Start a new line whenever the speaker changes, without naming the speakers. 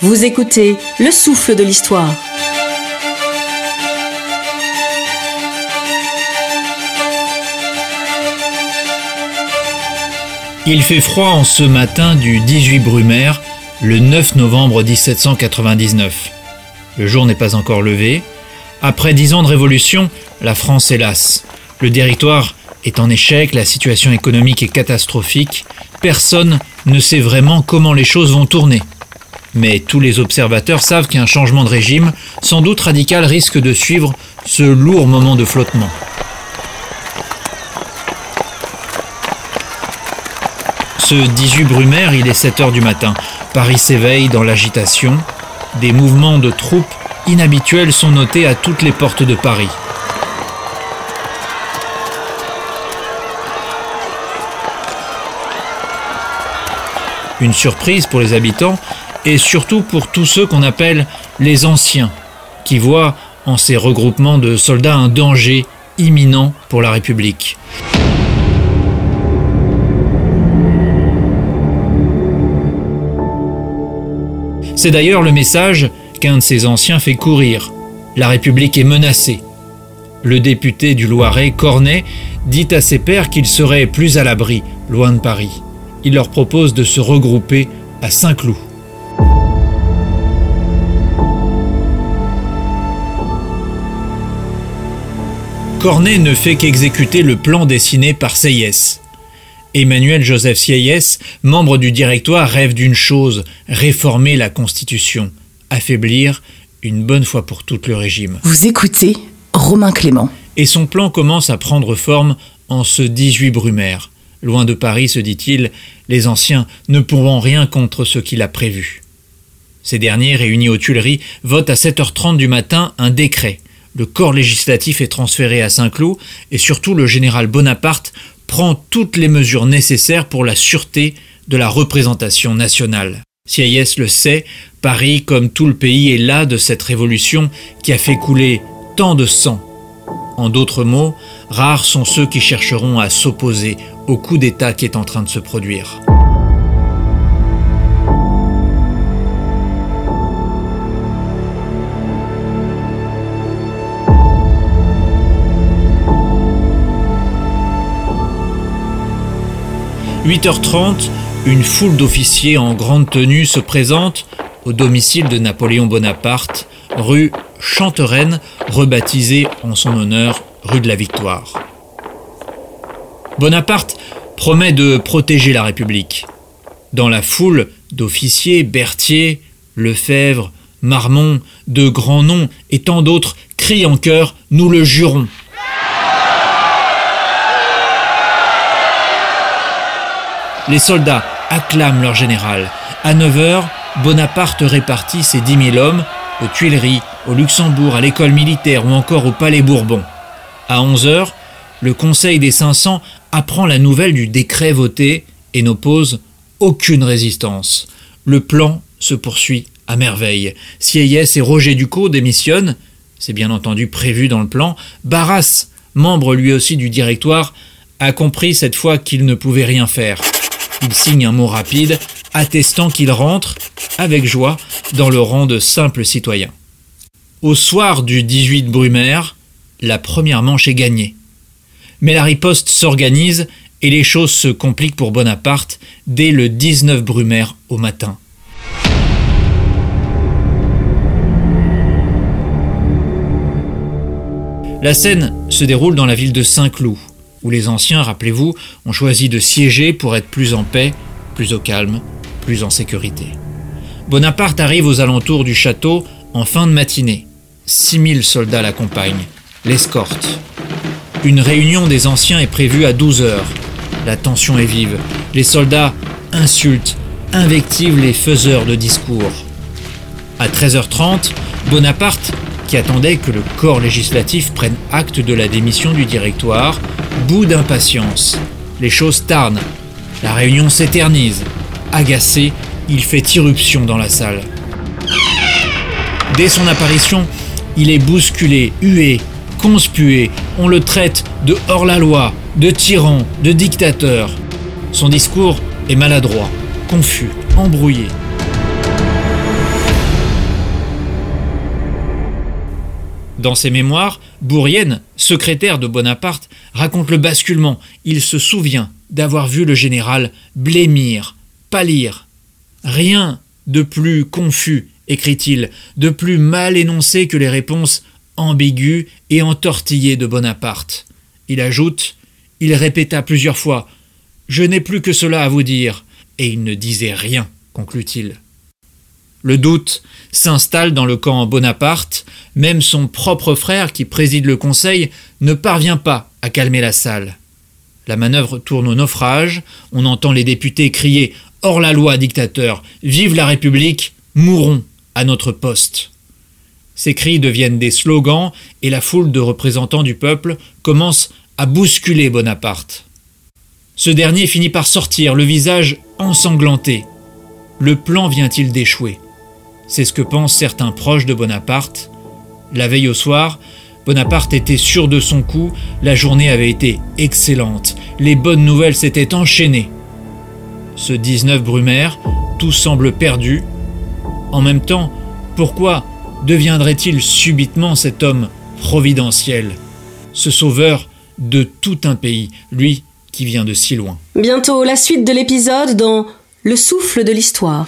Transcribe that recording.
Vous écoutez Le souffle de l'histoire.
Il fait froid en ce matin du 18 Brumaire, le 9 novembre 1799. Le jour n'est pas encore levé. Après dix ans de révolution, la France est lasse. Le directoire est en échec, la situation économique est catastrophique. Personne ne sait vraiment comment les choses vont tourner. Mais tous les observateurs savent qu'un changement de régime, sans doute radical, risque de suivre ce lourd moment de flottement. Ce 18 Brumaire, il est 7 heures du matin. Paris s'éveille dans l'agitation. Des mouvements de troupes inhabituels sont notés à toutes les portes de Paris. Une surprise pour les habitants et surtout pour tous ceux qu'on appelle les anciens, qui voient en ces regroupements de soldats un danger imminent pour la République. C'est d'ailleurs le message qu'un de ces anciens fait courir. La République est menacée. Le député du Loiret, Cornet, dit à ses pairs qu'il serait plus à l'abri, loin de Paris. Il leur propose de se regrouper à Saint-Cloud. Cornet ne fait qu'exécuter le plan dessiné par Seyès. Emmanuel Joseph Sieyès, membre du directoire, rêve d'une chose, réformer la Constitution, affaiblir une bonne fois pour toutes le régime.
Vous écoutez Romain Clément.
Et son plan commence à prendre forme en ce 18 Brumaire. Loin de Paris, se dit-il, les anciens ne pourront rien contre ce qu'il a prévu. Ces derniers, réunis aux Tuileries, votent à 7h30 du matin un décret. Le corps législatif est transféré à Saint-Cloud et surtout le général Bonaparte prend toutes les mesures nécessaires pour la sûreté de la représentation nationale. Sieyès le sait, Paris, comme tout le pays, est là de cette révolution qui a fait couler tant de sang. En d'autres mots, rares sont ceux qui chercheront à s'opposer au coup d'État qui est en train de se produire. « 8h30, une foule d'officiers en grande tenue se présente au domicile de Napoléon Bonaparte, rue Chantereine, rebaptisée en son honneur rue de la Victoire. Bonaparte promet de protéger la République. Dans la foule d'officiers, Berthier, Lefebvre, Marmont, de grands noms et tant d'autres crient en chœur Nous le jurons. Les soldats acclament leur général. À 9 heures, Bonaparte répartit ses 10 000 hommes aux Tuileries, au Luxembourg, à l'école militaire ou encore au Palais Bourbon. À 11 heures, le Conseil des 500 apprend la nouvelle du décret voté et n'oppose aucune résistance. Le plan se poursuit à merveille. Sieyès et Roger Ducot démissionnent, c'est bien entendu prévu dans le plan. Barras, membre lui aussi du directoire, a compris cette fois qu'il ne pouvait rien faire. Il signe un mot rapide attestant qu'il rentre, avec joie, dans le rang de simple citoyen. Au soir du 18 Brumaire, la première manche est gagnée. Mais la riposte s'organise et les choses se compliquent pour Bonaparte dès le 19 Brumaire au matin. La scène se déroule dans la ville de Saint-Cloud, où les anciens, rappelez-vous, ont choisi de siéger pour être plus en paix, plus au calme, plus en sécurité. Bonaparte arrive aux alentours du château en fin de matinée. 6000 soldats l'accompagnent, l'escortent. Une réunion des anciens est prévue à 12 heures. La tension est vive. Les soldats insultent, invectivent les faiseurs de discours. À 13h30, Bonaparte, qui attendait que le corps législatif prenne acte de la démission du directoire, bout d'impatience. Les choses tarnent. La réunion s'éternise. Agacé, il fait irruption dans la salle. Dès son apparition, il est bousculé, hué, conspué. On le traite de hors-la-loi, de tyran, de dictateur. Son discours est maladroit, confus, embrouillé. Dans ses mémoires, Bourrienne, secrétaire de Bonaparte, raconte le basculement. Il se souvient d'avoir vu le général blêmir, pâlir. Rien de plus confus, écrit-il, de plus mal énoncé que les réponses ambiguës et entortillées de Bonaparte. Il ajoute Il répéta plusieurs fois Je n'ai plus que cela à vous dire. Et il ne disait rien, conclut-il. Le doute s'installe dans le camp Bonaparte, même son propre frère qui préside le conseil ne parvient pas à calmer la salle. La manœuvre tourne au naufrage, on entend les députés crier Hors la loi, dictateur, vive la République, mourons à notre poste. Ces cris deviennent des slogans et la foule de représentants du peuple commence à bousculer Bonaparte. Ce dernier finit par sortir, le visage ensanglanté. Le plan vient-il d'échouer? C'est ce que pensent certains proches de Bonaparte. La veille au soir, Bonaparte était sûr de son coup, la journée avait été excellente, les bonnes nouvelles s'étaient enchaînées. Ce 19 Brumaire, tout semble perdu. En même temps, pourquoi deviendrait-il subitement cet homme providentiel, ce sauveur de tout un pays, lui qui vient de si loin
Bientôt la suite de l'épisode dans Le souffle de l'histoire.